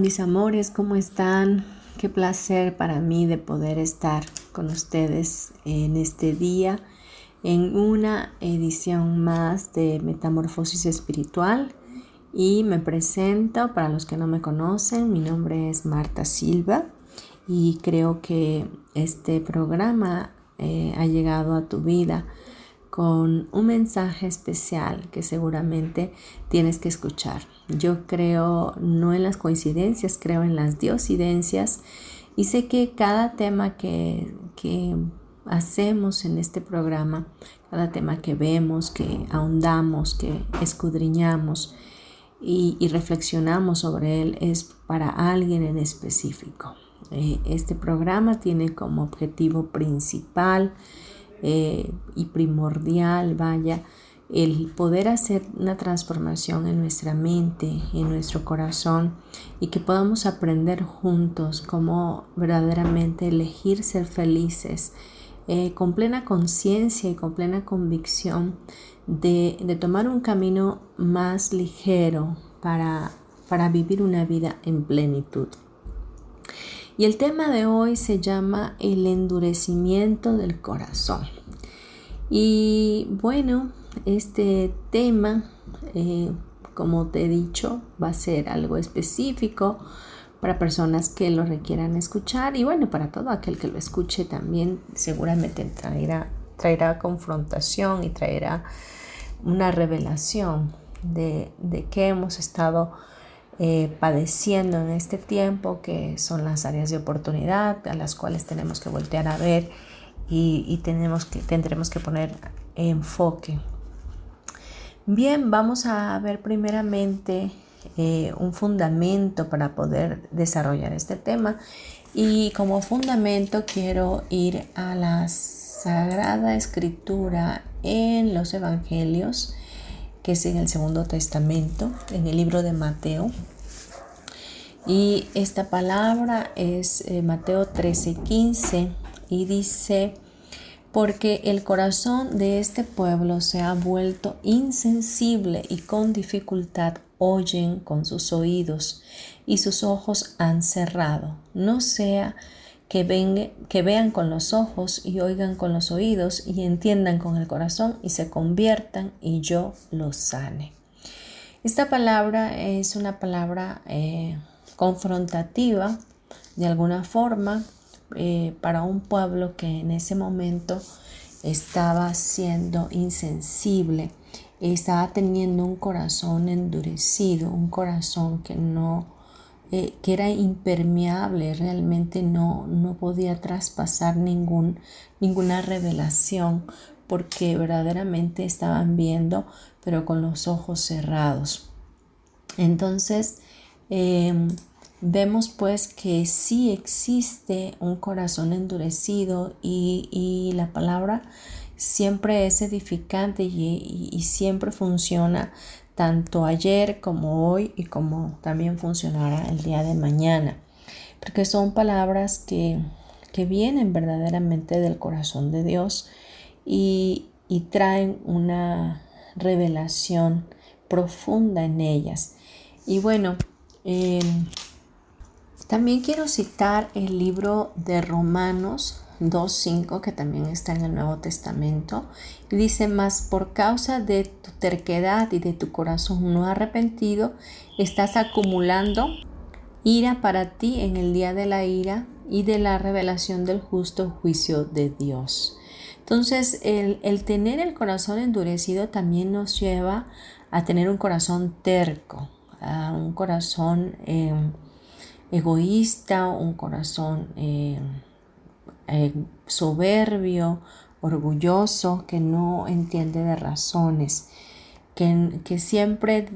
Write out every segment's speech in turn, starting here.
Mis amores, ¿cómo están? Qué placer para mí de poder estar con ustedes en este día, en una edición más de Metamorfosis Espiritual. Y me presento, para los que no me conocen, mi nombre es Marta Silva y creo que este programa eh, ha llegado a tu vida con un mensaje especial que seguramente tienes que escuchar. Yo creo no en las coincidencias, creo en las diosidencias y sé que cada tema que, hacemos en este programa, cada tema que vemos, que ahondamos, que escudriñamos y, reflexionamos sobre él es para alguien en específico. Eh, este programa tiene como objetivo principal eh, y primordial, vaya, el poder hacer una transformación en nuestra mente, en nuestro corazón y que podamos aprender juntos cómo verdaderamente elegir ser felices eh, con plena conciencia y con plena convicción de, de, tomar un camino más ligero para, para vivir una vida en plenitud. Y el tema de hoy se llama el endurecimiento del corazón. Y bueno, este tema, eh, como te he dicho, va a ser algo específico para personas que lo requieran escuchar y bueno, para todo aquel que lo escuche también seguramente traerá, traerá confrontación y traerá una revelación de, de qué hemos estado eh, padeciendo en este tiempo, que son las áreas de oportunidad a las cuales tenemos que voltear a ver y, tenemos que, tendremos que poner enfoque. Bien, vamos a ver primeramente eh, un fundamento para poder desarrollar este tema y como fundamento quiero ir a la Sagrada Escritura en los Evangelios que es en el Segundo Testamento, en el libro de Mateo. Y esta palabra es eh, Mateo 13, 15 y dice, porque el corazón de este pueblo se ha vuelto insensible y con dificultad oyen con sus oídos y sus ojos han cerrado, no sea que, que vean con los ojos y oigan con los oídos y entiendan con el corazón y se conviertan y yo los sane. Esta palabra es una palabra eh, confrontativa de alguna forma eh, para un pueblo que en ese momento estaba siendo insensible, estaba teniendo un corazón endurecido, un corazón que no eh, que era impermeable, realmente no, no podía traspasar ningún, ninguna revelación porque verdaderamente estaban viendo pero con los ojos cerrados. Entonces, em, vemos pues que sí existe un corazón endurecido y, la palabra siempre es edificante y siempre funciona tanto ayer como hoy y como también funcionará el día de mañana, porque son palabras que, vienen verdaderamente del corazón de Dios y, traen una revelación profunda en ellas. Y bueno, em, también quiero citar el libro de Romanos 2.5 que también está en el Nuevo Testamento. Y dice, más por causa de tu terquedad y de tu corazón no arrepentido, estás acumulando ira para ti en el día de la ira y de la revelación del justo juicio de Dios. Entonces, el, tener el corazón endurecido también nos lleva a tener un corazón terco, a un corazón em, egoísta, un corazón em, eh, soberbio, orgulloso, que no entiende de razones, que, que siempre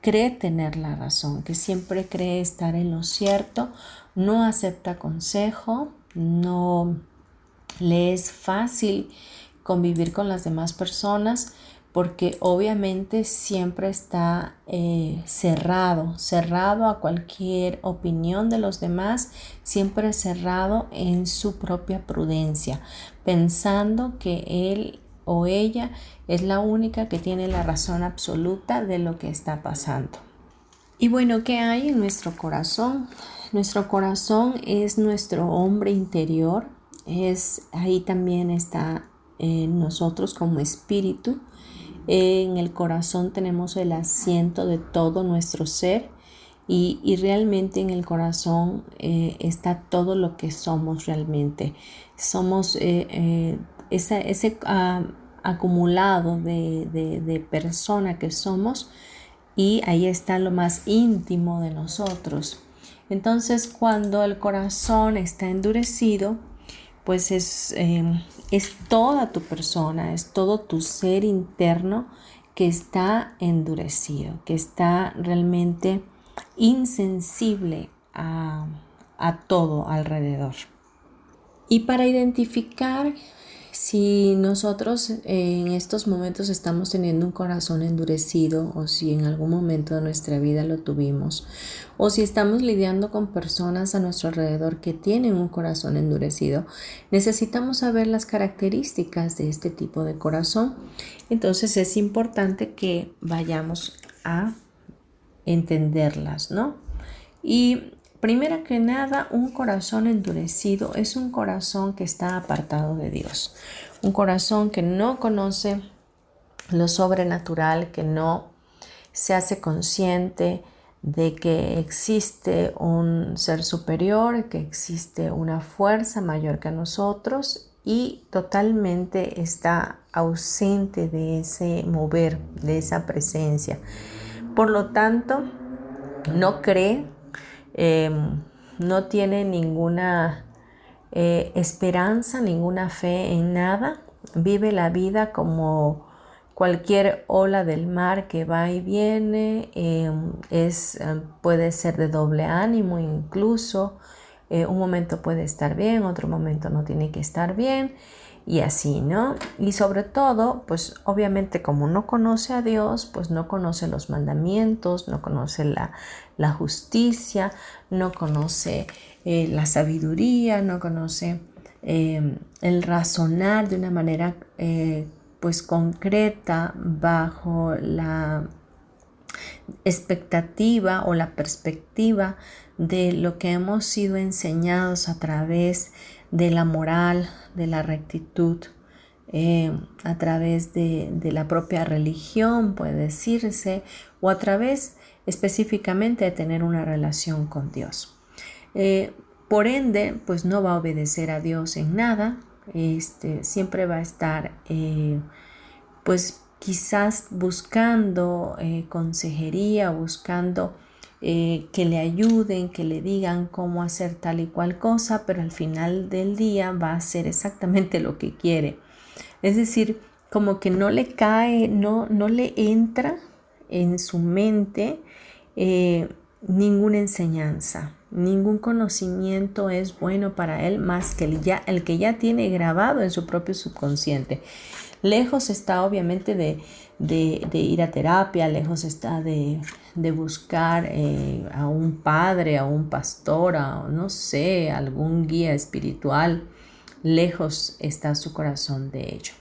cree tener la razón, que siempre cree estar en lo cierto, no acepta consejo, no le es fácil convivir con las demás personas porque obviamente siempre está eh, cerrado, cerrado a cualquier opinión de los demás, siempre cerrado en su propia prudencia, pensando que él o ella es la única que tiene la razón absoluta de lo que está pasando. Y bueno, ¿qué hay en nuestro corazón? Nuestro corazón es nuestro hombre interior, es ahí también está en nosotros como espíritu. En el corazón tenemos el asiento de todo nuestro ser y, realmente en el corazón eh, está todo lo que somos realmente. Somos eh, eh, ese ah, acumulado de, de, persona que somos y ahí está lo más íntimo de nosotros. Entonces cuando el corazón está endurecido, pues es, es toda tu persona, es todo tu ser interno que está endurecido, que está realmente insensible a, a todo alrededor. Y para identificar si nosotros en estos momentos estamos teniendo un corazón endurecido o si en algún momento de nuestra vida lo tuvimos o si estamos lidiando con personas a nuestro alrededor que tienen un corazón endurecido, necesitamos saber las características de este tipo de corazón. Entonces es importante que vayamos a entenderlas, ¿no? Y Primero que nada, un corazón endurecido es un corazón que está apartado de Dios, un corazón que no conoce lo sobrenatural, que no se hace consciente de que existe un ser superior, que existe una fuerza mayor que nosotros y totalmente está ausente de ese mover, de esa presencia. Por lo tanto, no cree Em, no tiene ninguna eh, esperanza, ninguna fe en nada, vive la vida como cualquier ola del mar que va y viene, em, es, em, puede ser de doble ánimo incluso, eh, un momento puede estar bien, otro momento no tiene que estar bien y así, ¿no? Y sobre todo, pues obviamente como no conoce a Dios, pues no conoce los mandamientos, no conoce la, justicia, no conoce eh, la sabiduría, no conoce em, el razonar de una manera eh, pues concreta bajo la expectativa o la perspectiva de lo que hemos sido enseñados a través de la moral, de la rectitud, eh, a través de, la propia religión, puede decirse, o a través específicamente de tener una relación con Dios. Eh, por ende, pues no va a obedecer a Dios en nada, este, siempre va a estar, eh, pues quizás buscando consejería, buscando eh, que le ayuden, que le digan cómo hacer tal y cual cosa, pero al final del día va a hacer exactamente lo que quiere. Es decir, como que no le cae, no, no le entra en su mente eh, ninguna enseñanza, ningún conocimiento es bueno para él más que el, ya, el que ya tiene grabado en su propio subconsciente. Lejos está obviamente de, ir a terapia, lejos está de, buscar eh, a un padre, a un pastor, a no sé, algún guía espiritual. Lejos está su corazón de ello.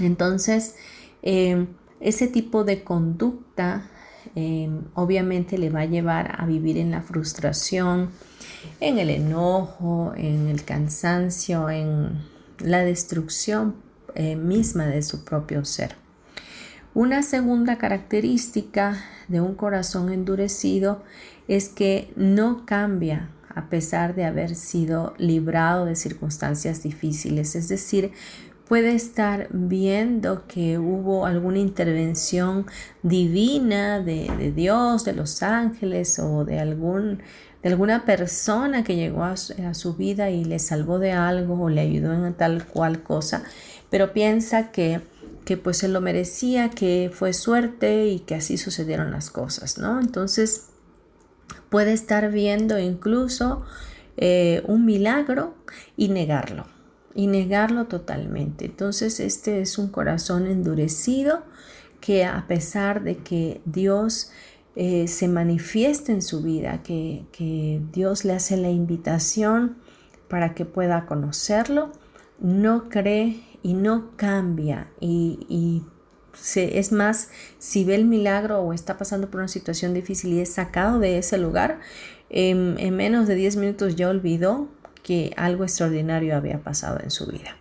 Entonces, eh, ese tipo de conducta eh, obviamente le va a llevar a vivir en la frustración, en el enojo, en el cansancio, en la destrucción eh, misma de su propio ser. Una segunda característica de un corazón endurecido es que no cambia a pesar de haber sido librado de circunstancias difíciles. Es decir, puede estar viendo que hubo alguna intervención divina de, Dios, de los ángeles o de, algún, de alguna persona que llegó a su, vida y le salvó de algo o le ayudó en tal cual cosa, pero piensa que, que pues se lo merecía, que fue suerte y que así sucedieron las cosas, ¿no? Entonces puede estar viendo incluso eh, un milagro y negarlo y negarlo totalmente. Entonces este es un corazón endurecido que a pesar de que Dios eh, se manifiesta en su vida, que, Dios le hace la invitación para que pueda conocerlo, no cree y no cambia y, es más, si ve el milagro o está pasando por una situación difícil y es sacado de ese lugar, en, en menos de 10 minutos ya olvidó que algo extraordinario había pasado en su vida.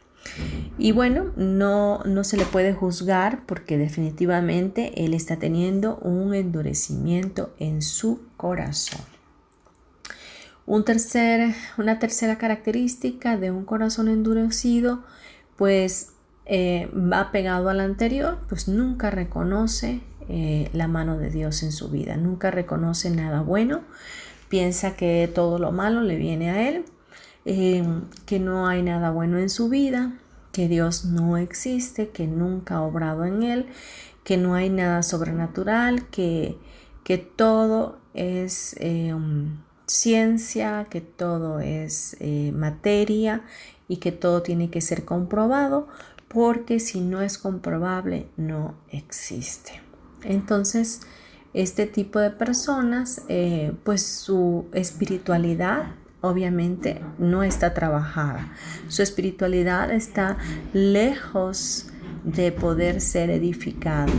Y bueno, no, no se le puede juzgar porque definitivamente él está teniendo un endurecimiento en su corazón. Un tercer, una tercera característica de un corazón endurecido, pues eh, va pegado al anterior, pues nunca reconoce eh, la mano de Dios en su vida, nunca reconoce nada bueno, piensa que todo lo malo le viene a él Em, que no hay nada bueno en su vida, que Dios no existe, que nunca ha obrado en él, que no hay nada sobrenatural, que, que todo es em, ciencia, que todo es eh, materia y que todo tiene que ser comprobado, porque si no es comprobable no existe. Entonces, este tipo de personas, eh, pues su espiritualidad obviamente no está trabajada. Su espiritualidad está lejos de poder ser edificada.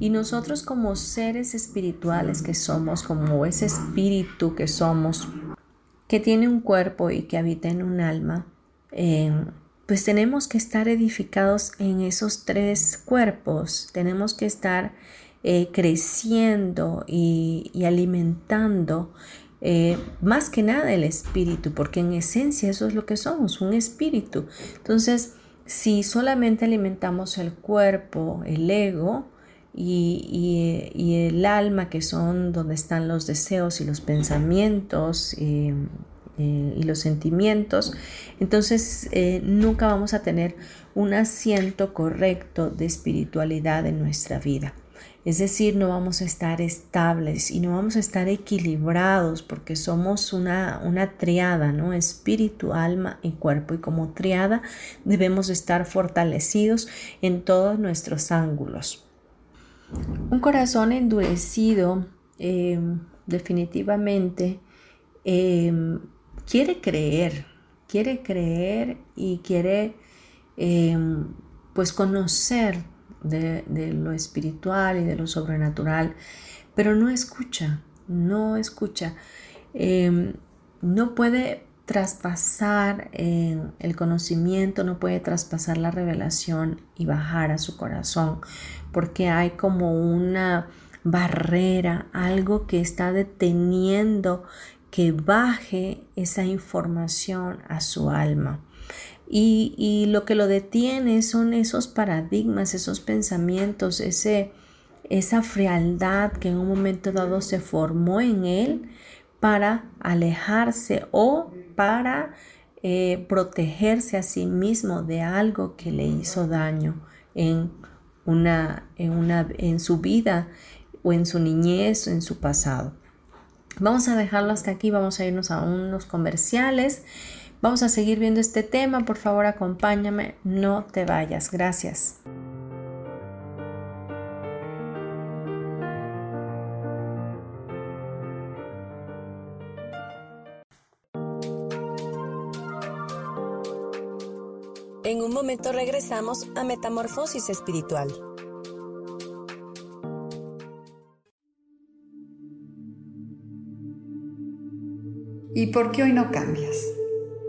Y nosotros como seres espirituales que somos, como ese espíritu que somos, que tiene un cuerpo y que habita en un alma, eh, pues tenemos que estar edificados en esos tres cuerpos, tenemos que estar eh, creciendo y, y alimentando eh, más que nada el espíritu, porque en esencia eso es lo que somos, un espíritu. Entonces, si solamente alimentamos el cuerpo, el ego y, el alma, que son donde están los deseos y los pensamientos eh, eh, y los sentimientos, entonces nunca vamos a tener un asiento correcto de espiritualidad en nuestra vida. Es decir, no vamos a estar estables y no vamos a estar equilibrados porque somos una, una triada, ¿no? Espíritu, alma y cuerpo. Y como triada debemos estar fortalecidos en todos nuestros ángulos. Un corazón endurecido em, definitivamente em, quiere creer, quiere creer y quiere em, pues conocer de, lo espiritual y de lo sobrenatural, pero no escucha, no escucha. Em, no puede traspasar eh, el conocimiento, no puede traspasar la revelación y bajar a su corazón, porque hay como una barrera, algo que está deteniendo que baje esa información a su alma. Y, lo que lo detiene son esos paradigmas, esos pensamientos, ese, esa frialdad que en un momento dado se formó en él para alejarse o para eh, protegerse a sí mismo de algo que le hizo daño en, una, en, una, en su vida o en su niñez o en su pasado. Vamos a dejarlo hasta aquí, vamos a irnos a unos comerciales Vamos a seguir viendo este tema, por favor acompáñame, no te vayas, gracias. En un momento regresamos a Metamorfosis Espiritual. ¿Y por qué hoy no cambias?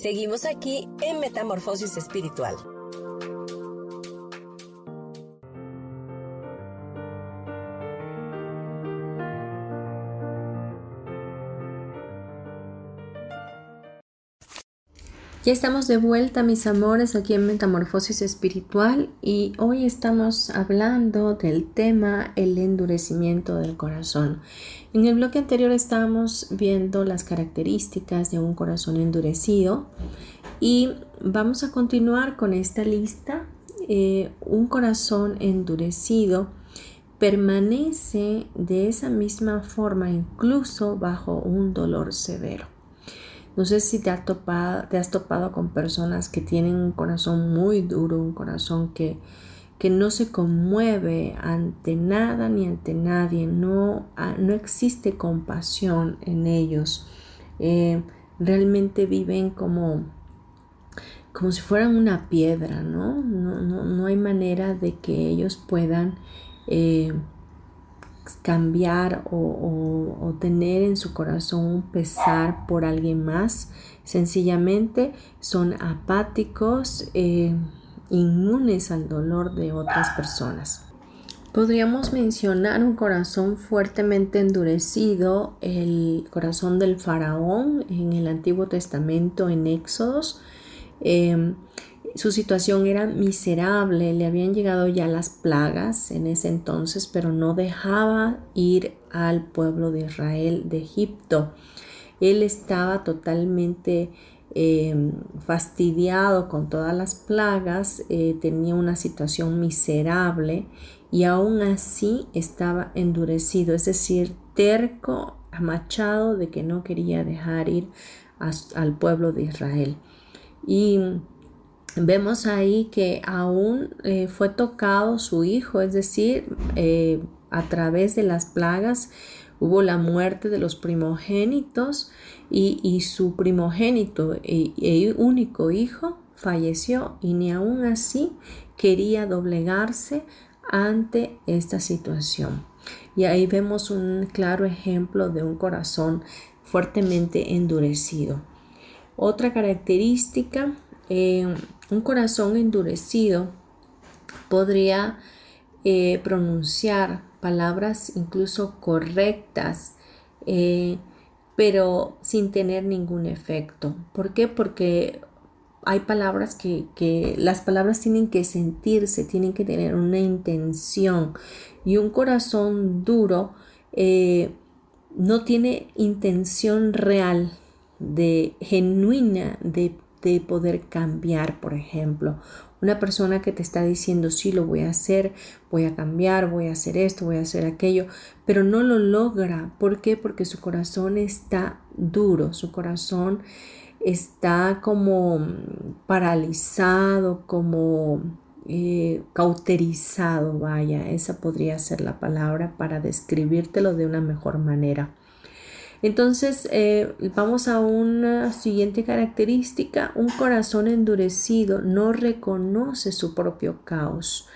Seguimos aquí en Metamorfosis Espiritual. Ya estamos de vuelta, mis amores, aquí en Metamorfosis Espiritual y hoy estamos hablando del tema el endurecimiento del corazón. En el bloque anterior estábamos viendo las características de un corazón endurecido y vamos a continuar con esta lista. Eh, un corazón endurecido permanece de esa misma forma incluso bajo un dolor severo. No sé si te, topado, te has topado con personas que tienen un corazón muy duro, un corazón que, que no se conmueve ante nada ni ante nadie, no, ah, no existe compasión en ellos. Eh, realmente viven como, como si fueran una piedra, ¿no? No, no, hay manera de que ellos puedan eh, cambiar o, tener en su corazón un pesar por alguien más. Sencillamente son apáticos, eh, inmunes al dolor de otras personas. Podríamos mencionar un corazón fuertemente endurecido, el corazón del faraón en el Antiguo Testamento en Éxodos. Eh, su situación era miserable, le habían llegado ya las plagas en ese entonces, pero no dejaba ir al pueblo de Israel de Egipto. Él estaba totalmente eh, fastidiado con todas las plagas, eh, tenía una situación miserable y aún así estaba endurecido, es decir, terco, amachado de que no quería dejar ir al pueblo de Israel. Y vemos ahí que aún eh, fue tocado su hijo, es decir, eh, a través de las plagas hubo la muerte de los primogénitos y, su primogénito e, único hijo falleció y ni aún así quería doblegarse ante esta situación. Y ahí vemos un claro ejemplo de un corazón fuertemente endurecido. Otra característica eh, un corazón endurecido podría eh, pronunciar palabras incluso correctas, eh, pero sin tener ningún efecto. ¿Por qué? Porque hay palabras que, las palabras tienen que sentirse, tienen que tener una intención y un corazón duro eh, no tiene intención real de genuina de de poder cambiar, por ejemplo. Una persona que te está diciendo, sí, lo voy a hacer, voy a cambiar, voy a hacer esto, voy a hacer aquello, pero no lo logra. ¿Por qué? Porque su corazón está duro, su corazón está como paralizado, como eh, cauterizado, vaya, esa podría ser la palabra para describírtelo de una mejor manera. Entonces, eh, vamos a una siguiente característica. Un corazón endurecido no reconoce su propio caos.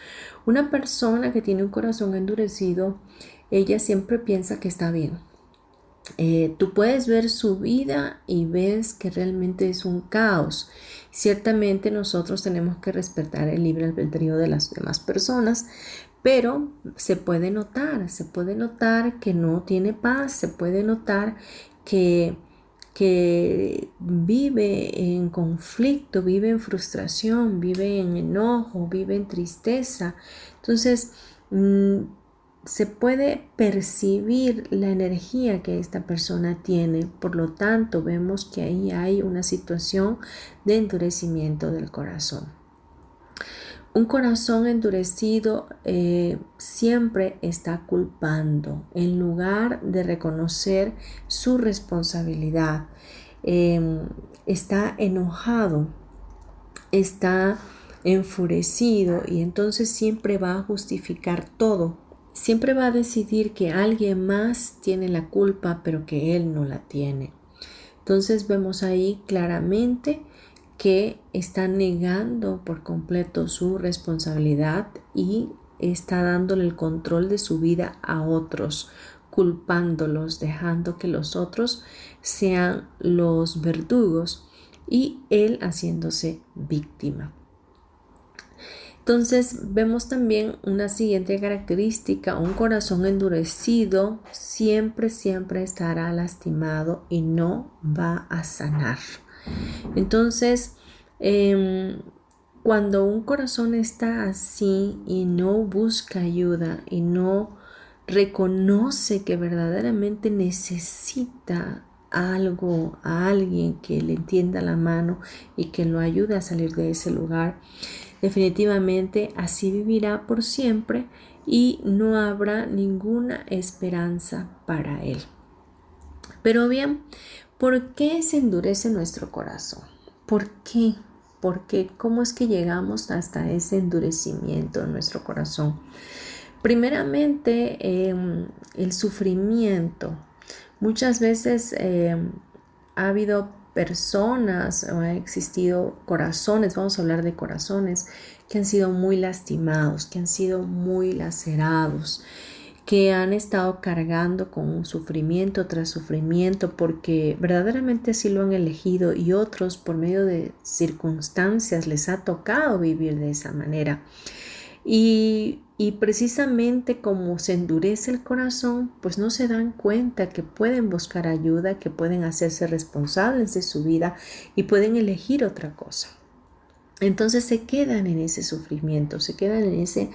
Una persona que tiene un corazón endurecido, ella siempre piensa que está bien. Eh, tú puedes ver su vida y ves que realmente es un caos. Ciertamente nosotros tenemos que respetar el libre albedrío de las demás personas, pero se puede notar, se puede notar que no tiene paz, se puede notar que, que vive en conflicto, vive en frustración, vive en enojo, vive en tristeza. Entonces, mm, se puede percibir la energía que esta persona tiene. Por lo tanto, vemos que ahí hay una situación de endurecimiento del corazón. Un corazón endurecido eh, siempre está culpando en lugar de reconocer su responsabilidad. Em, está enojado, está enfurecido y entonces siempre va a justificar todo. Siempre va a decidir que alguien más tiene la culpa pero que él no la tiene. Entonces vemos ahí claramente que está negando por completo su responsabilidad y está dándole el control de su vida a otros, culpándolos, dejando que los otros sean los verdugos y él haciéndose víctima. Entonces vemos también una siguiente característica, un corazón endurecido siempre, siempre estará lastimado y no va a sanar. Entonces, em, cuando un corazón está así y no busca ayuda y no reconoce que verdaderamente necesita algo, a alguien que le entienda la mano y que lo ayude a salir de ese lugar, definitivamente así vivirá por siempre y no habrá ninguna esperanza para él. Pero bien, ¿Por qué se endurece nuestro corazón? ¿Por qué? ¿Por qué? ¿Cómo es que llegamos hasta ese endurecimiento en nuestro corazón? Primeramente, em, el sufrimiento. Muchas veces em, ha habido personas o ha existido corazones, vamos a hablar de corazones, que han sido muy lastimados, que han sido muy lacerados que han estado cargando con sufrimiento tras sufrimiento porque verdaderamente así lo han elegido y otros por medio de circunstancias les ha tocado vivir de esa manera. Y, y precisamente como se endurece el corazón, pues no se dan cuenta que pueden buscar ayuda, que pueden hacerse responsables de su vida y pueden elegir otra cosa. Entonces se quedan en ese sufrimiento, se quedan en, ese,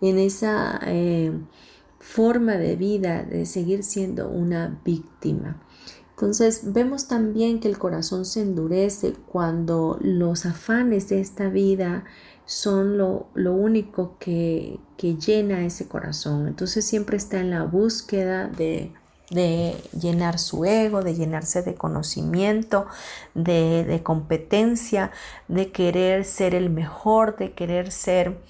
en esa... Eh, forma de vida de seguir siendo una víctima. Entonces vemos también que el corazón se endurece cuando los afanes de esta vida son lo, único que, llena ese corazón. Entonces siempre está en la búsqueda de, llenar su ego, de llenarse de conocimiento, de, competencia, de querer ser el mejor, de querer ser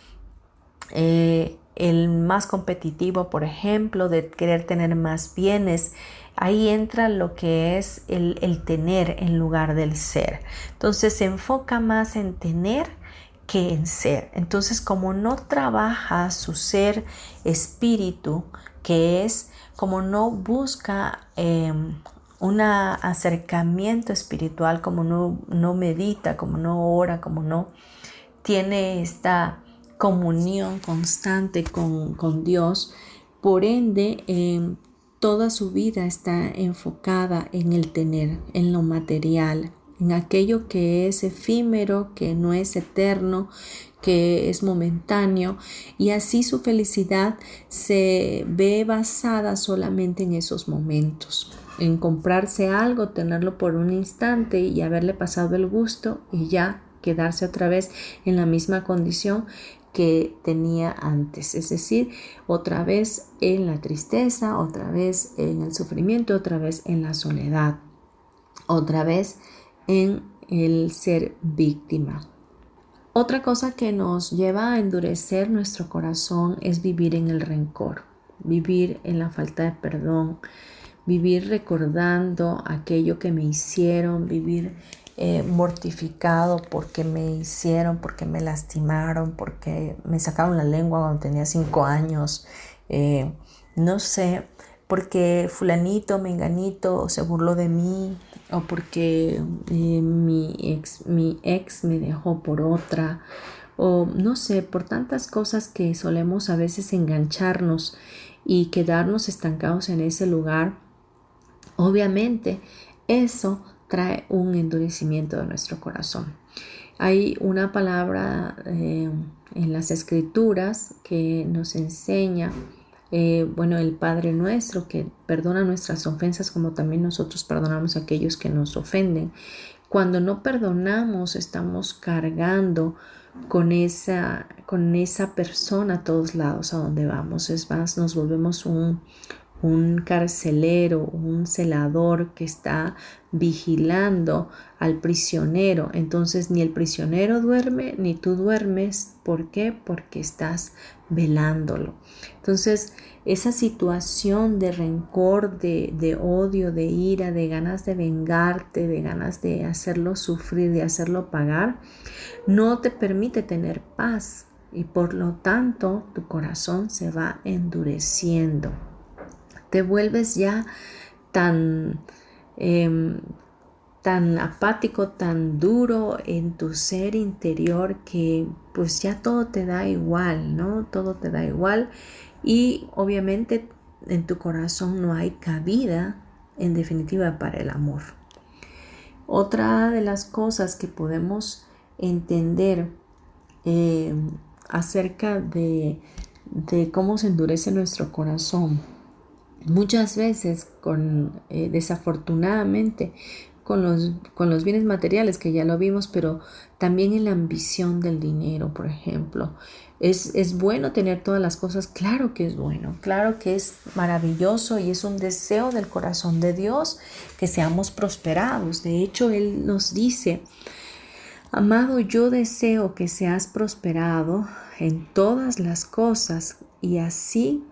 eh, el más competitivo, por ejemplo, de querer tener más bienes. Ahí entra lo que es el, el tener en lugar del ser. Entonces se enfoca más en tener que en ser. Entonces, como no trabaja su ser espíritu, que es como no busca em, un acercamiento espiritual, como no, no medita, como no ora, como no tiene esta comunión constante con, Dios, por ende em, toda su vida está enfocada en el tener, en lo material, en aquello que es efímero, que no es eterno, que es momentáneo. Y así su felicidad se ve basada solamente en esos momentos, en comprarse algo, tenerlo por un instante y haberle pasado el gusto y ya quedarse otra vez en la misma condición que tenía antes, es decir, otra vez en la tristeza, otra vez en el sufrimiento, otra vez en la soledad, otra vez en el ser víctima. Otra cosa que nos lleva a endurecer nuestro corazón es vivir en el rencor, vivir en la falta de perdón, vivir recordando aquello que me hicieron, vivir eh, mortificado porque me hicieron, porque me lastimaron, porque me sacaron la lengua cuando tenía cinco años, eh, no sé, porque fulanito, menganito se burló de mí o porque eh, mi, ex, mi ex me dejó por otra o no sé, por tantas cosas que solemos a veces engancharnos y quedarnos estancados en ese lugar, obviamente eso trae un endurecimiento de nuestro corazón. Hay una palabra eh, en las escrituras que nos enseña eh, bueno, el Padre nuestro que perdona nuestras ofensas como también nosotros perdonamos a aquellos que nos ofenden. Cuando no perdonamos, estamos cargando con esa, con esa persona a todos lados a donde vamos. Es más, nos volvemos un, un carcelero, un celador que está vigilando al prisionero. Entonces ni el prisionero duerme ni tú duermes. ¿Por qué? Porque estás velándolo. Entonces esa situación de rencor, de, de odio, de ira, de ganas de vengarte, de ganas de hacerlo sufrir, de hacerlo pagar, no te permite tener paz y por lo tanto tu corazón se va endureciendo te vuelves ya tan, em, tan apático, tan duro en tu ser interior que pues ya todo te da igual, ¿no? Todo te da igual y obviamente en tu corazón no hay cabida en definitiva para el amor. Otra de las cosas que podemos entender em, acerca de, de cómo se endurece nuestro corazón Muchas veces, con, eh, desafortunadamente, con los, con los bienes materiales, que ya lo vimos, pero también en la ambición del dinero, por ejemplo. Es, es, bueno tener todas las cosas, claro que es bueno, claro que es maravilloso y es un deseo del corazón de Dios que seamos prosperados. De hecho, Él nos dice, amado, yo deseo que seas prosperado en todas las cosas y así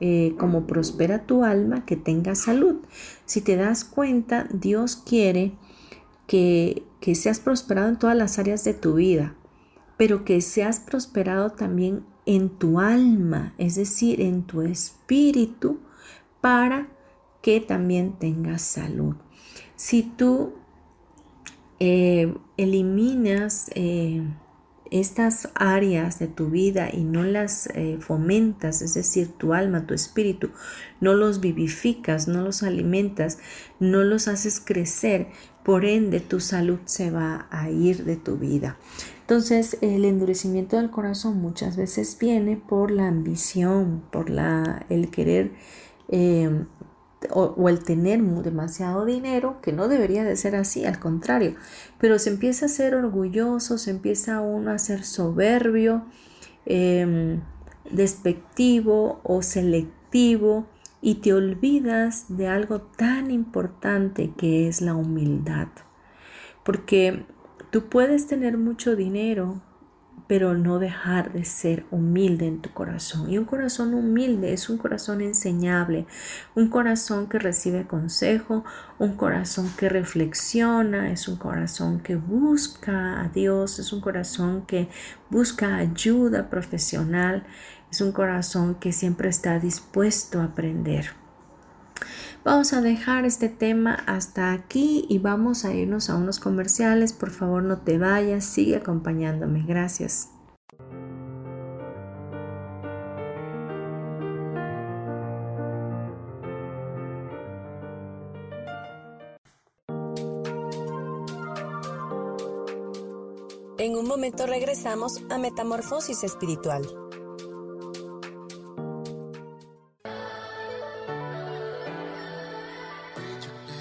eh, como prospera tu alma, que tenga salud. Si te das cuenta, Dios quiere que, que seas prosperado en todas las áreas de tu vida, pero que seas prosperado también en tu alma, es decir, en tu espíritu, para que también tengas salud. Si tú eh, eliminas eh, estas áreas de tu vida y no las eh, fomentas, es decir, tu alma, tu espíritu, no los vivificas, no los alimentas, no los haces crecer, por ende tu salud se va a ir de tu vida. Entonces el endurecimiento del corazón muchas veces viene por la ambición, por la, el querer eh, o, el tener demasiado dinero, que no debería de ser así, al contrario, pero se empieza a ser orgulloso, se empieza uno a ser soberbio, em, despectivo o selectivo y te olvidas de algo tan importante que es la humildad. Porque tú puedes tener mucho dinero, pero no dejar de ser humilde en tu corazón. Y un corazón humilde es un corazón enseñable, un corazón que recibe consejo, un corazón que reflexiona, es un corazón que busca a Dios, es un corazón que busca ayuda profesional, es un corazón que siempre está dispuesto a aprender. Vamos a dejar este tema hasta aquí y vamos a irnos a unos comerciales. Por favor, no te vayas, sigue acompañándome. Gracias. En un momento regresamos a Metamorfosis Espiritual.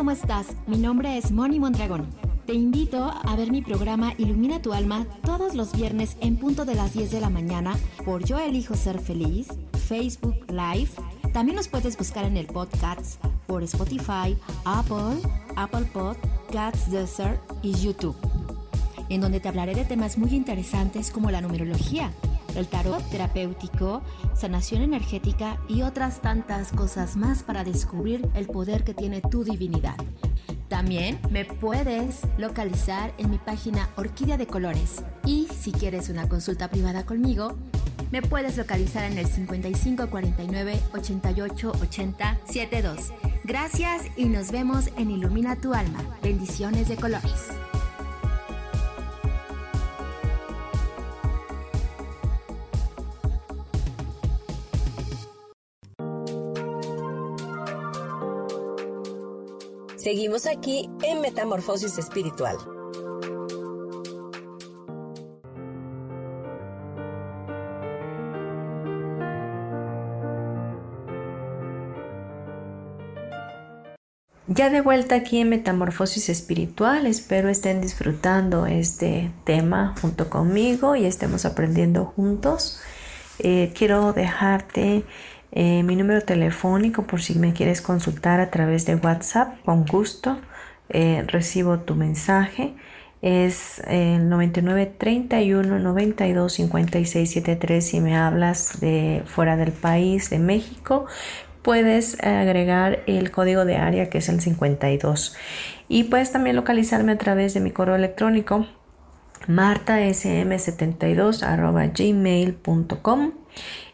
¿Cómo estás? Mi nombre es Moni Mondragón. Te invito a ver mi programa Ilumina tu alma todos los viernes en punto de las 10 de la mañana por Yo Elijo Ser Feliz, Facebook Live. También nos puedes buscar en el podcast por Spotify, Apple, Apple Podcasts, Desert y YouTube, en donde te hablaré de temas muy interesantes como la numerología, el tarot terapéutico, sanación energética y otras tantas cosas más para descubrir el poder que tiene tu divinidad. También me puedes localizar en mi página Orquídea de Colores. Y si quieres una consulta privada conmigo, me puedes localizar en el 55 49 88 80 72. Gracias y nos vemos en Ilumina tu alma. Bendiciones de colores. Seguimos aquí en Metamorfosis Espiritual. Ya de vuelta aquí en Metamorfosis Espiritual, espero estén disfrutando este tema junto conmigo y estemos aprendiendo juntos. Eh, quiero dejarte eh, mi número telefónico por si me quieres consultar a través de WhatsApp, con gusto. Eh, recibo tu mensaje. Es el 99 31 92 56 73 si me hablas de fuera del país, de México. Puedes agregar el código de área que es el 52. Y puedes también localizarme a través de mi correo electrónico martasm72 gmail.com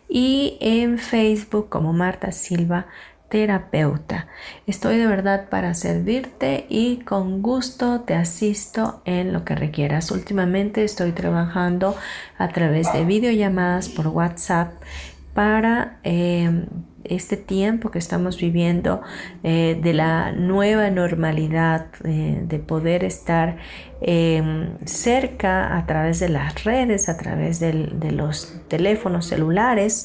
y en Facebook como Marta Silva terapeuta. Estoy de verdad para servirte y con gusto te asisto en lo que requieras. Últimamente estoy trabajando a través de videollamadas por WhatsApp para eh, este tiempo que estamos viviendo eh, de la nueva normalidad, eh, de poder estar em, cerca a través de las redes, a través de los teléfonos celulares,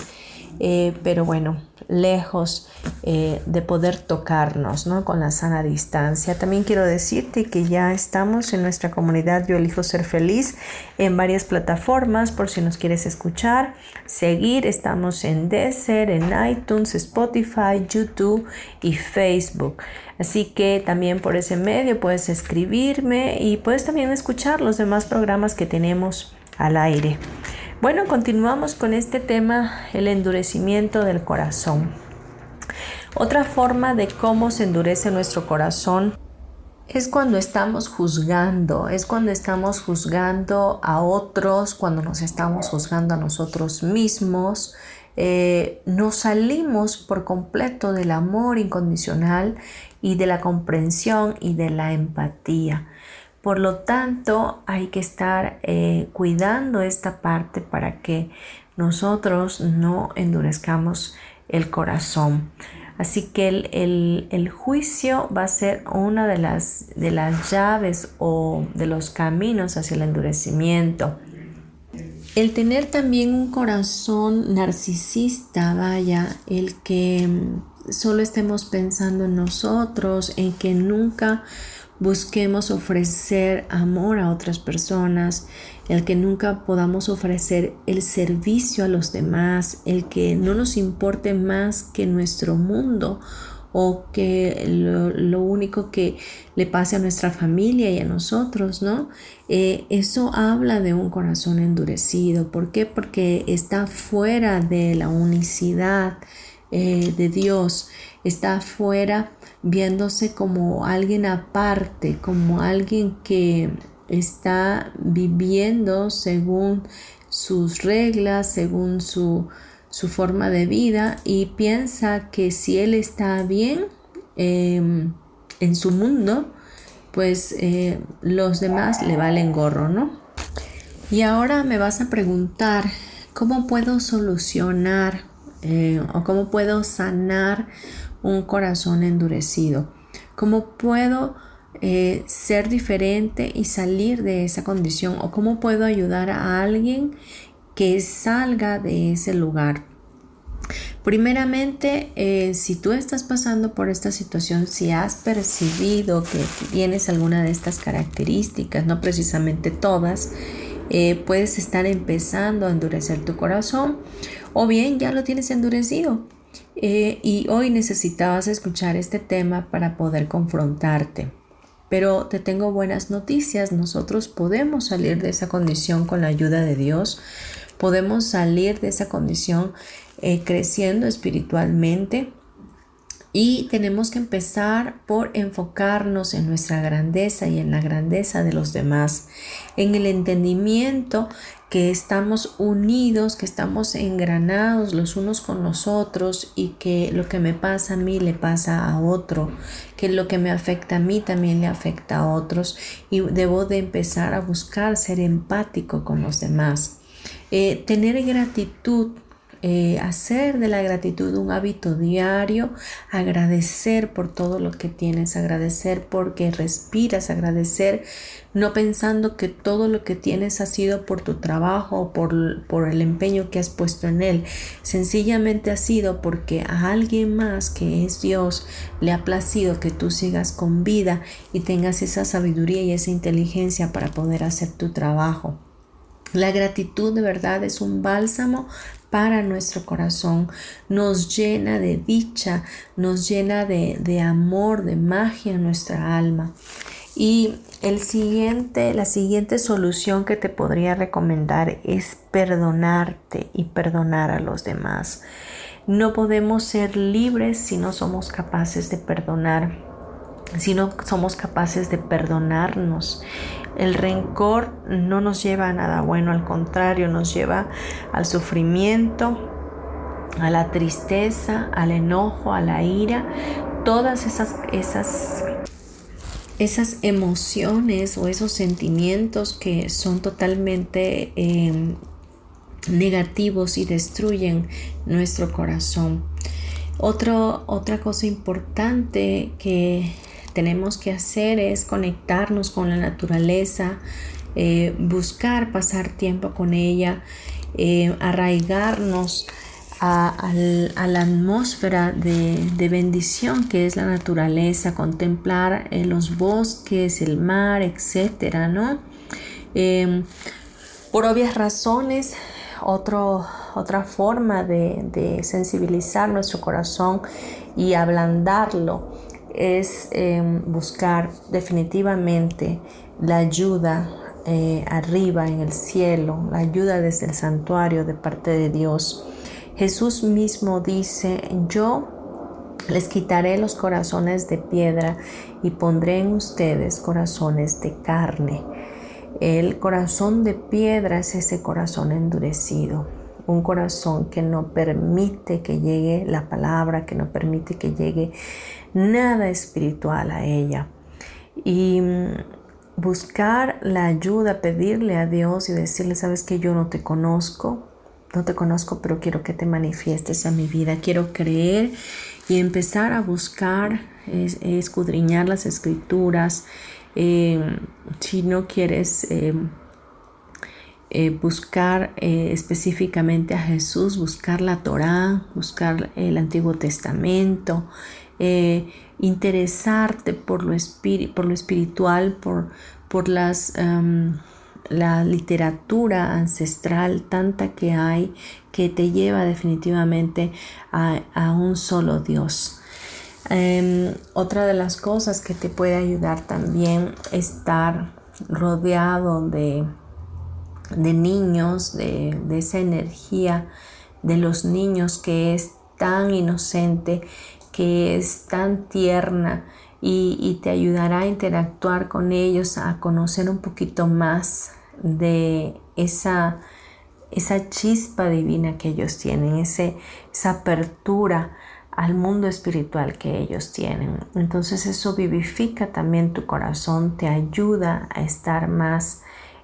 eh, pero bueno, lejos eh, de poder tocarnos ¿no? con la sana distancia. También quiero decirte que ya estamos en nuestra comunidad Yo elijo ser feliz en varias plataformas por si nos quieres escuchar, seguir. Estamos en Deezer, en iTunes, Spotify, YouTube y Facebook. Así que también por ese medio puedes escribirme y puedes también escuchar los demás programas que tenemos al aire. Bueno, continuamos con este tema, el endurecimiento del corazón. Otra forma de cómo se endurece nuestro corazón es cuando estamos juzgando, es cuando estamos juzgando a otros, cuando nos estamos juzgando a nosotros mismos. Eh, nos salimos por completo del amor incondicional y de la comprensión y de la empatía. Por lo tanto, hay que estar eh, cuidando esta parte para que nosotros no endurezcamos el corazón. Así que el, juicio va a ser una de las, de las llaves o de los caminos hacia el endurecimiento. El tener también un corazón narcisista, vaya, el que mm, solo estemos pensando en nosotros, en que nunca busquemos ofrecer amor a otras personas, el que nunca podamos ofrecer el servicio a los demás, el que no nos importe más que nuestro mundo o que lo, único que le pase a nuestra familia y a nosotros, ¿no? Eh, eso habla de un corazón endurecido. ¿Por qué? Porque está fuera de la unicidad eh, de Dios, está fuera viéndose como alguien aparte, como alguien que está viviendo según sus reglas, según su, su forma de vida y piensa que si él está bien em, en su mundo, pues eh, los demás le valen gorro, ¿no? Y ahora me vas a preguntar, ¿cómo puedo solucionar eh, o cómo puedo sanar un corazón endurecido? ¿Cómo puedo eh, ser diferente y salir de esa condición? ¿O cómo puedo ayudar a alguien que salga de ese lugar? Primeramente, eh, si tú estás pasando por esta situación, si has percibido que tienes alguna de estas características, no precisamente todas, eh, puedes estar empezando a endurecer tu corazón o bien ya lo tienes endurecido. Eh, y hoy necesitabas escuchar este tema para poder confrontarte. Pero te tengo buenas noticias, nosotros podemos salir de esa condición con la ayuda de Dios, podemos salir de esa condición eh, creciendo espiritualmente. Y tenemos que empezar por enfocarnos en nuestra grandeza y en la grandeza de los demás, en el entendimiento que estamos unidos, que estamos engranados los unos con los otros y que lo que me pasa a mí le pasa a otro, que lo que me afecta a mí también le afecta a otros y debo de empezar a buscar ser empático con los demás. Eh, tener gratitud eh, hacer de la gratitud un hábito diario, agradecer por todo lo que tienes, agradecer porque respiras, agradecer no pensando que todo lo que tienes ha sido por tu trabajo o por, por el empeño que has puesto en él. Sencillamente ha sido porque a alguien más que es Dios le ha placido que tú sigas con vida y tengas esa sabiduría y esa inteligencia para poder hacer tu trabajo. La gratitud de verdad es un bálsamo para nuestro corazón, nos llena de dicha, nos llena de, amor, de magia en nuestra alma. Y el siguiente, la siguiente solución que te podría recomendar es perdonarte y perdonar a los demás. No podemos ser libres si no somos capaces de perdonar si no somos capaces de perdonarnos. El rencor no nos lleva a nada bueno, al contrario, nos lleva al sufrimiento, a la tristeza, al enojo, a la ira, todas esas, esas, esas emociones o esos sentimientos que son totalmente em, negativos y destruyen nuestro corazón. otra cosa importante que tenemos que hacer es conectarnos con la naturaleza, eh, buscar pasar tiempo con ella, eh, arraigarnos a, la atmósfera de, bendición que es la naturaleza, contemplar eh, los bosques, el mar, etcétera, ¿no? por obvias razones, otra forma de, de sensibilizar nuestro corazón y ablandarlo es em, buscar definitivamente la ayuda eh, arriba en el cielo, la ayuda desde el santuario de parte de Dios. Jesús mismo dice, yo les quitaré los corazones de piedra y pondré en ustedes corazones de carne. El corazón de piedra es ese corazón endurecido, un corazón que no permite que llegue la palabra, que no permite que llegue nada espiritual a ella. Y mm, buscar la ayuda, pedirle a Dios y decirle, sabes que yo no te conozco, no te conozco, pero quiero que te manifiestes a mi vida, quiero creer y empezar a buscar, escudriñar las escrituras. Em, si no quieres em, eh, buscar eh, específicamente a Jesús, buscar la Torá, buscar el Antiguo Testamento, eh, interesarte por lo, por lo espiritual, por, por las, em, la literatura ancestral, tanta que hay, que te lleva definitivamente a, un solo Dios. Em, otra de las cosas que te puede ayudar también estar rodeado de, de niños, de, de, esa energía de los niños que es tan inocente que es tan tierna y, te ayudará a interactuar con ellos, a conocer un poquito más de esa esa chispa divina que ellos tienen, ese, esa apertura al mundo espiritual que ellos tienen. Entonces eso vivifica también tu corazón, te ayuda a estar más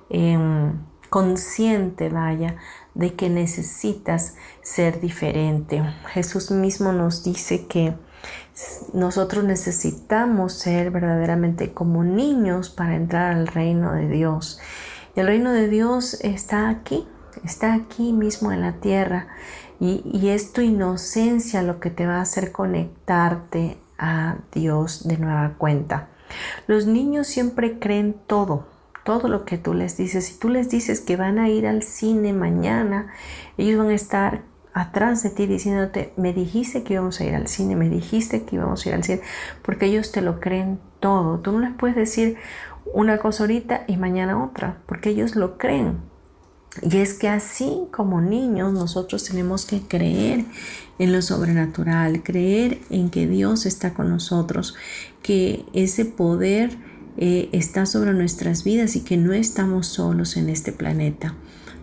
em, consciente, vaya, de que necesitas ser diferente. Jesús mismo nos dice que nosotros necesitamos ser verdaderamente como niños para entrar al reino de Dios. Y el reino de Dios está aquí, está aquí mismo en la tierra. Y, y es tu inocencia lo que te va a hacer conectarte a Dios de nueva cuenta. Los niños siempre creen todo, todo lo que tú les dices. Si tú les dices que van a ir al cine mañana, ellos van a estar atrás de ti diciéndote, me dijiste que íbamos a ir al cine, me dijiste que íbamos a ir al cine, porque ellos te lo creen todo. Tú no les puedes decir una cosa ahorita y mañana otra, porque ellos lo creen. Y es que así como niños nosotros tenemos que creer en lo sobrenatural, creer en que Dios está con nosotros, que ese poder eh, está sobre nuestras vidas y que no estamos solos en este planeta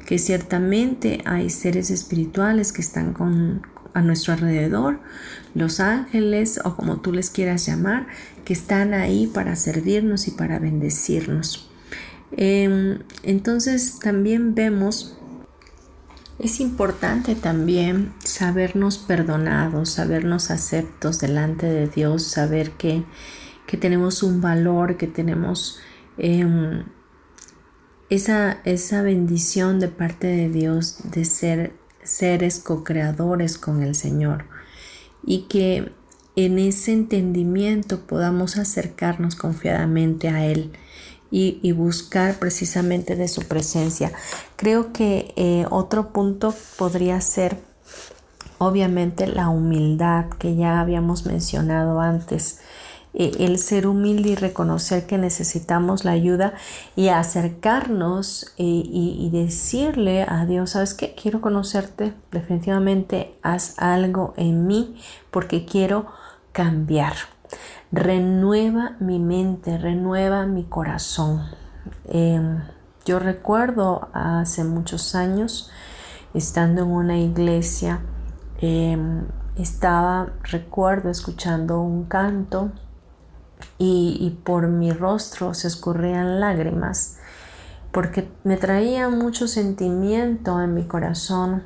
que ciertamente hay seres espirituales que están con, a nuestro alrededor, los ángeles o como tú les quieras llamar, que están ahí para servirnos y para bendecirnos. Em, entonces también vemos, es importante también sabernos perdonados, sabernos aceptos delante de Dios, saber que, que tenemos un valor, que tenemos... Em, esa, esa bendición de parte de Dios de ser seres co-creadores con el Señor y que en ese entendimiento podamos acercarnos confiadamente a Él y, buscar precisamente de su presencia. Creo que eh, otro punto podría ser obviamente la humildad que ya habíamos mencionado antes. Eh, el ser humilde y reconocer que necesitamos la ayuda y acercarnos eh, y, decirle a Dios, ¿sabes qué? Quiero conocerte, definitivamente haz algo en mí porque quiero cambiar. Renueva mi mente, renueva mi corazón. Em, yo recuerdo hace muchos años, estando en una iglesia, em, estaba, recuerdo, escuchando un canto y, por mi rostro se escurrían lágrimas porque me traía mucho sentimiento en mi corazón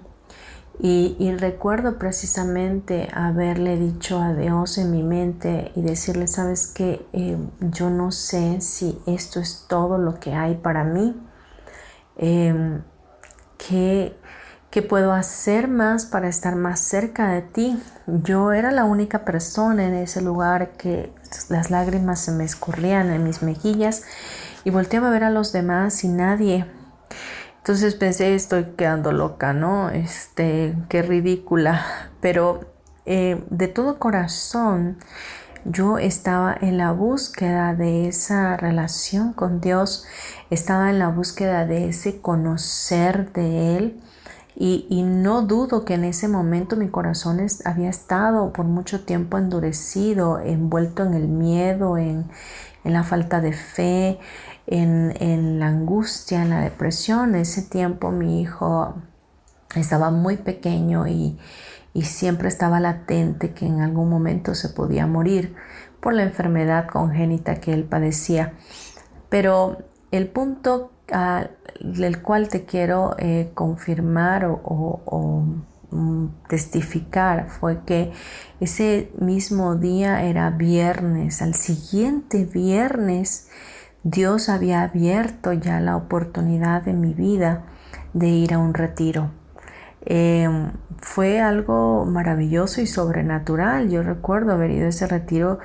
y, recuerdo precisamente haberle dicho a Dios en mi mente y decirle, sabes que eh, yo no sé si esto es todo lo que hay para mí, eh, que ¿Qué puedo hacer más para estar más cerca de ti? Yo era la única persona en ese lugar que las lágrimas se me escurrían en mis mejillas y volteaba a ver a los demás y nadie. Entonces pensé, estoy quedando loca, ¿no? Este, qué ridícula. Pero eh, de todo corazón yo estaba en la búsqueda de esa relación con Dios, estaba en la búsqueda de ese conocer de Él y, no dudo que en ese momento mi corazón había estado por mucho tiempo endurecido, envuelto en el miedo, en, la falta de fe, en, la angustia, en la depresión. En ese tiempo mi hijo estaba muy pequeño y, y siempre estaba latente que en algún momento se podía morir por la enfermedad congénita que él padecía. Pero el punto del cual te quiero eh, confirmar o, mm, testificar fue que ese mismo día era viernes, al siguiente viernes Dios había abierto ya la oportunidad de mi vida de ir a un retiro. Em, fue algo maravilloso y sobrenatural. Yo recuerdo haber ido a ese retiro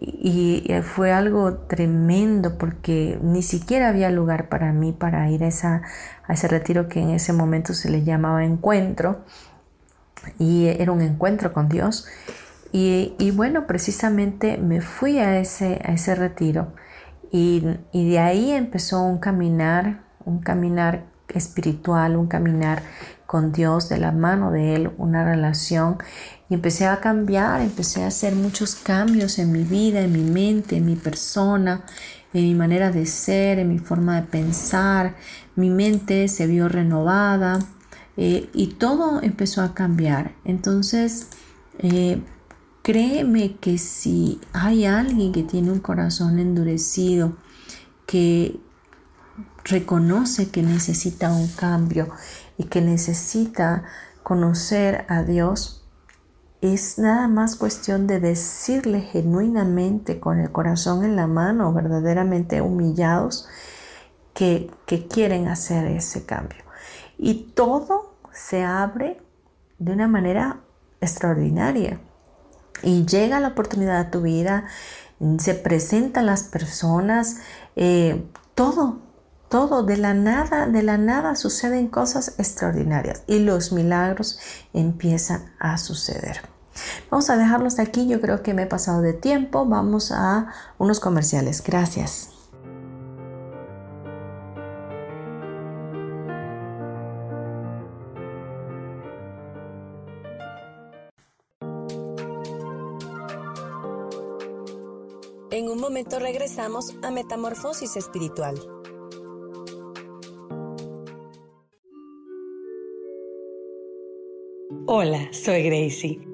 y, fue algo tremendo porque ni siquiera había lugar para mí para ir a, esa, a ese retiro que en ese momento se le llamaba encuentro y era un encuentro con Dios. Y, bueno, precisamente me fui a ese, ese retiro y, y de ahí empezó un caminar, un caminar espiritual, un caminar con Dios, de la mano de Él, una relación. Y empecé a cambiar, empecé a hacer muchos cambios en mi vida, en mi mente, en mi persona, en mi manera de ser, en mi forma de pensar. Mi mente se vio renovada, eh, y todo empezó a cambiar. Entonces, eh, créeme que si hay alguien que tiene un corazón endurecido, que reconoce que necesita un cambio y que necesita conocer a Dios, es nada más cuestión de decirle genuinamente con el corazón en la mano, verdaderamente humillados, que, que quieren hacer ese cambio. Y todo se abre de una manera extraordinaria. Y llega la oportunidad a tu vida, se presentan las personas, eh, todo, todo, de la nada, de la nada suceden cosas extraordinarias y los milagros empiezan a suceder. Vamos a dejarlos hasta aquí, yo creo que me he pasado de tiempo, vamos a unos comerciales. Gracias. En un momento regresamos a Metamorfosis Espiritual. Hola, soy Gracie.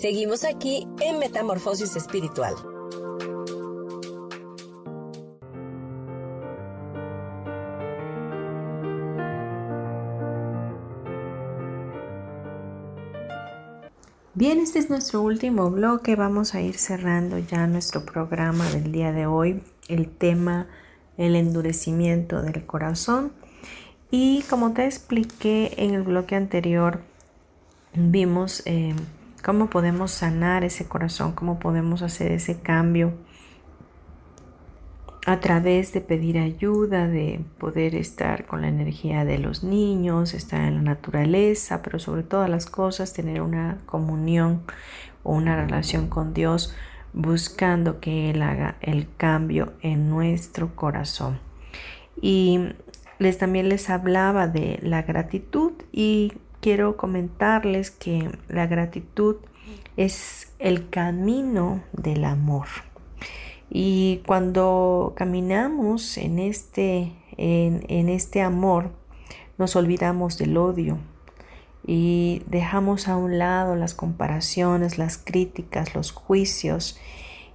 Seguimos aquí en Metamorfosis Espiritual. Bien, este es nuestro último bloque. Vamos a ir cerrando ya nuestro programa del día de hoy. El tema, el endurecimiento del corazón. Y como te expliqué en el bloque anterior, vimos eh, cómo podemos sanar ese corazón, cómo podemos hacer ese cambio a través de pedir ayuda, de poder estar con la energía de los niños, estar en la naturaleza, pero sobre todas las cosas tener una comunión o una relación con Dios buscando que Él haga el cambio en nuestro corazón. Y les también les hablaba de la gratitud y quiero comentarles que la gratitud es el camino del amor. Y cuando caminamos en este, en, este amor, nos olvidamos del odio y dejamos a un lado las comparaciones, las críticas, los juicios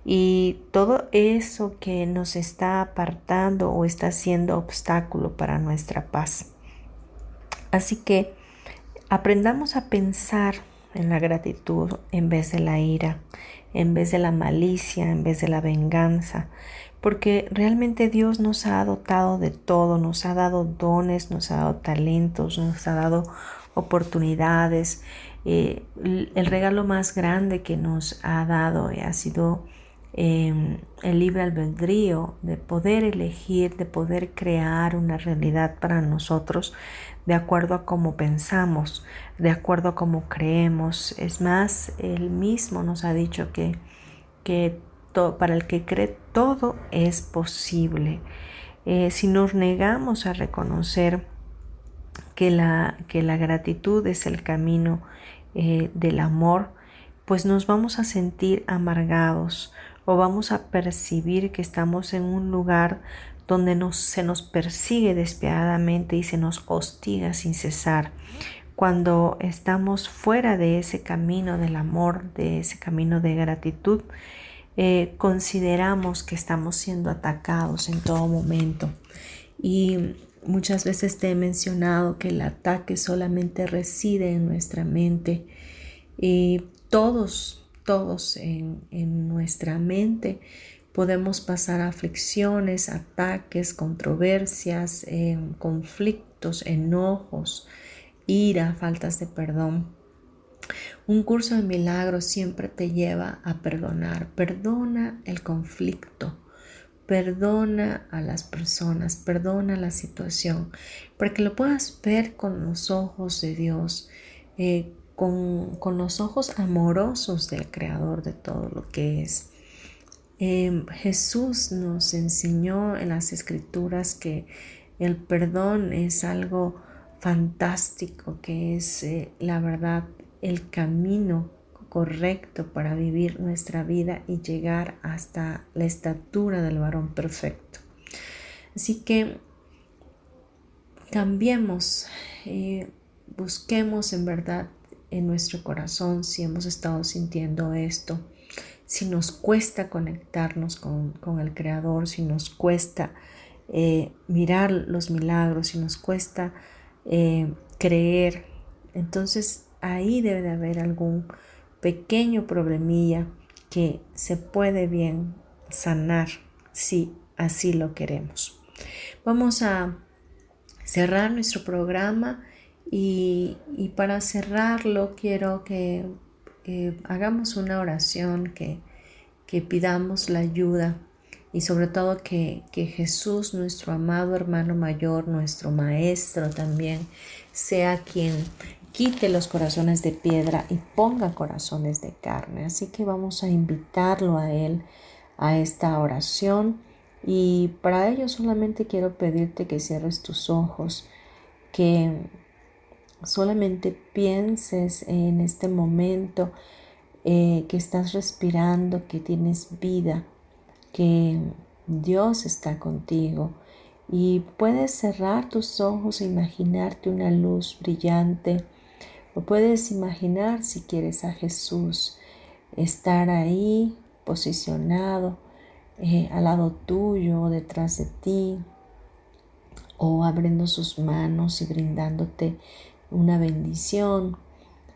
y todo eso que nos está apartando o está siendo obstáculo para nuestra paz. Así que aprendamos a pensar en la gratitud en vez de la ira, en vez de la malicia, en vez de la venganza, porque realmente Dios nos ha dotado de todo, nos ha dado dones, nos ha dado talentos, nos ha dado oportunidades. Eh, el regalo más grande que nos ha dado ha sido em, el libre albedrío de poder elegir, de poder crear una realidad para nosotros de acuerdo a cómo pensamos, de acuerdo a cómo creemos. Es más, él mismo nos ha dicho que, que para el que cree todo es posible. Eh, si nos negamos a reconocer que la, que la gratitud es el camino eh, del amor, pues nos vamos a sentir amargados o vamos a percibir que estamos en un lugar donde se nos persigue despiadadamente y se nos hostiga sin cesar. Cuando estamos fuera de ese camino del amor, de ese camino de gratitud, eh, consideramos que estamos siendo atacados en todo momento. Y muchas veces te he mencionado que el ataque solamente reside en nuestra mente. Y todos, todos en, en nuestra mente podemos pasar aflicciones, ataques, controversias, conflictos, enojos, ira, faltas de perdón. Un curso de milagros siempre te lleva a perdonar. Perdona el conflicto, perdona a las personas, perdona la situación, para que lo puedas ver con los ojos de Dios, eh, con, con los ojos amorosos del Creador de todo lo que es. Em, Jesús nos enseñó en las escrituras que el perdón es algo fantástico, que es eh, la verdad el camino correcto para vivir nuestra vida y llegar hasta la estatura del varón perfecto. Así que cambiemos, eh, busquemos en verdad en nuestro corazón si hemos estado sintiendo esto si nos cuesta conectarnos con, el Creador, si nos cuesta eh, mirar los milagros, si nos cuesta eh, creer, entonces ahí debe de haber algún pequeño problemilla que se puede bien sanar si así lo queremos. Vamos a cerrar nuestro programa y, y para cerrarlo quiero que hagamos una oración, que, que pidamos la ayuda y sobre todo que, que, Jesús, nuestro amado hermano mayor, nuestro maestro también, sea quien quite los corazones de piedra y ponga corazones de carne. Así que vamos a invitarlo a Él a esta oración y para ello solamente quiero pedirte que cierres tus ojos, que solamente pienses en este momento eh, que estás respirando, que tienes vida, que Dios está contigo. Y puedes cerrar tus ojos e imaginarte una luz brillante. O puedes imaginar, si quieres, a Jesús estar ahí posicionado eh, al lado tuyo detrás de ti o abriendo sus manos y brindándote una bendición.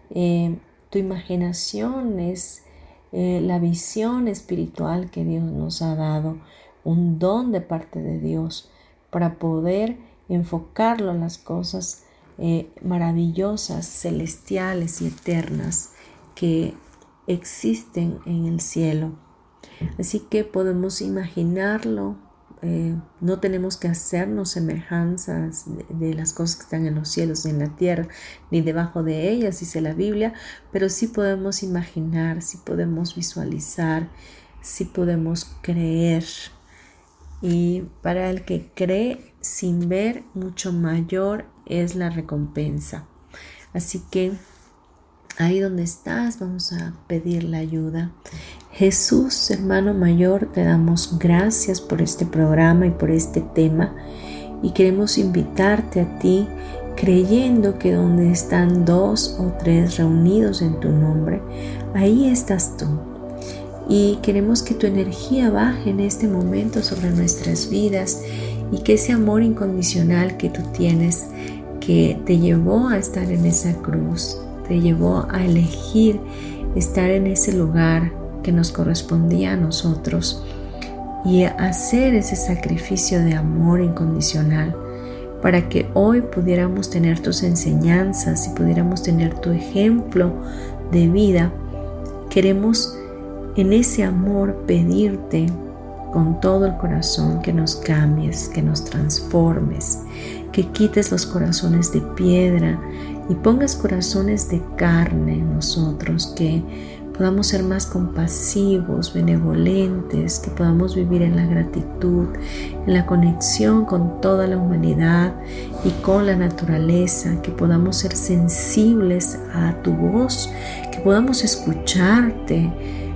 Eh, tu imaginación es eh, la visión espiritual que Dios nos ha dado, un don de parte de Dios para poder enfocarlo en las cosas eh, maravillosas, celestiales y eternas que existen en el cielo. Así que podemos imaginarlo, eh, no tenemos que hacernos semejanzas de, las cosas que están en los cielos ni en la tierra, ni debajo de ellas, dice la Biblia, pero sí podemos imaginar, sí podemos visualizar, sí podemos creer. Y para el que cree sin ver, mucho mayor es la recompensa. Así que ahí donde estás, vamos a pedir la ayuda. Jesús, hermano mayor, te damos gracias por este programa y por este tema y queremos invitarte a ti creyendo que donde están dos o tres reunidos en tu nombre, ahí estás tú. Y queremos que tu energía baje en este momento sobre nuestras vidas y que ese amor incondicional que tú tienes, que te llevó a estar en esa cruz, te llevó a elegir estar en ese lugar que nos correspondía a nosotros y hacer ese sacrificio de amor incondicional para que hoy pudiéramos tener tus enseñanzas y pudiéramos tener tu ejemplo de vida. Queremos en ese amor pedirte con todo el corazón que nos cambies, que nos transformes, que quites los corazones de piedra y pongas corazones de carne en nosotros, que podamos ser más compasivos, benevolentes, que podamos vivir en la gratitud, en la conexión con toda la humanidad y con la naturaleza, que podamos ser sensibles a tu voz, que podamos escucharte,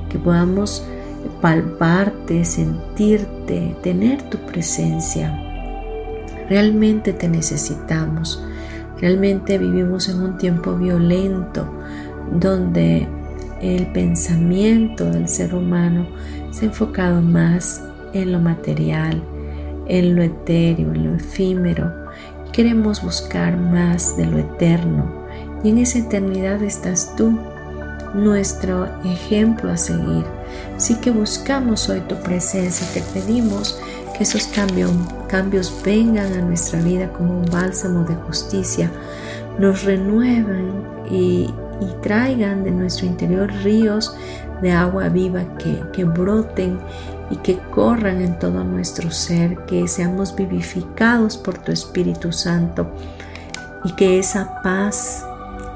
que podamos palparte, sentirte, tener tu presencia. Realmente te necesitamos. Realmente vivimos en un tiempo violento donde el pensamiento del ser humano se ha enfocado más en lo material, en lo etéreo, en lo efímero. Queremos buscar más de lo eterno y en esa eternidad estás tú, nuestro ejemplo a seguir. Así que buscamos hoy tu presencia y te pedimos que esos cambios, vengan a nuestra vida como un bálsamo de justicia, nos renuevan y, traigan de nuestro interior ríos de agua viva que broten y que corran en todo nuestro ser, que seamos vivificados por tu Espíritu Santo y que esa paz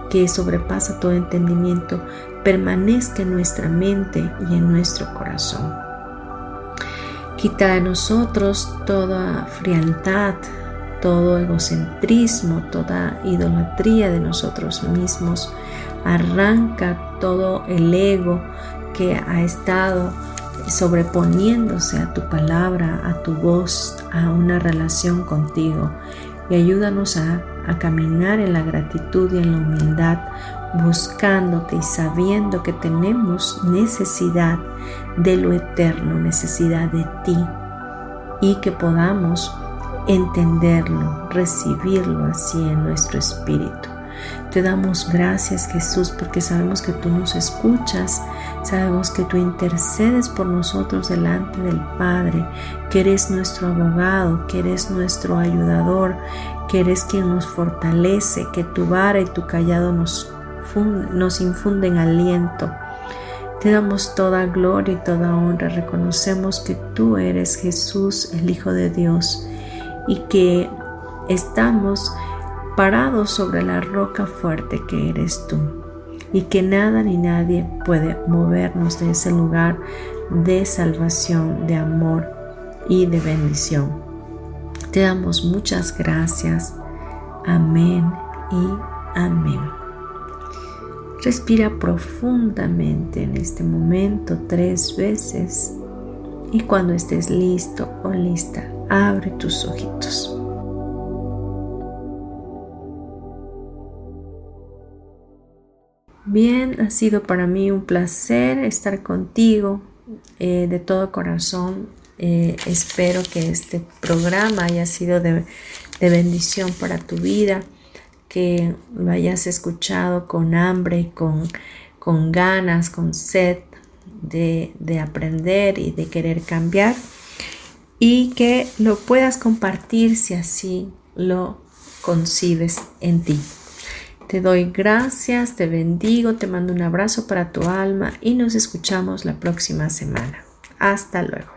que sobrepasa todo entendimiento permanezca en nuestra mente y en nuestro corazón. Quita de nosotros toda frialdad, todo egocentrismo, toda idolatría de nosotros mismos. Arranca todo el ego que ha estado sobreponiéndose a tu palabra, a tu voz, a una relación contigo. Y ayúdanos a, a caminar en la gratitud y en la humildad, buscándote y sabiendo que tenemos necesidad de lo eterno, necesidad de ti y que podamos entenderlo, recibirlo así en nuestro espíritu. Te damos gracias Jesús porque sabemos que tú nos escuchas, sabemos que tú intercedes por nosotros delante del Padre, que eres nuestro abogado, que eres nuestro ayudador, que eres quien nos fortalece, que tu vara y tu callado nos, nos infunden aliento. Te damos toda gloria y toda honra, reconocemos que tú eres Jesús, el Hijo de Dios y que estamos parados sobre la roca fuerte que eres tú y que nada ni nadie puede movernos de ese lugar de salvación, de amor y de bendición. Te damos muchas gracias. Amén y amén. Respira profundamente en este momento tres veces y cuando estés listo o lista, abre tus ojitos. Bien, ha sido para mí un placer estar contigo eh, de todo corazón. Eh, espero que este programa haya sido de, bendición para tu vida, que lo hayas escuchado con hambre, con, con ganas, con sed de, de aprender y de querer cambiar y que lo puedas compartir si así lo concibes en ti. Te doy gracias, te bendigo, te mando un abrazo para tu alma y nos escuchamos la próxima semana. Hasta luego.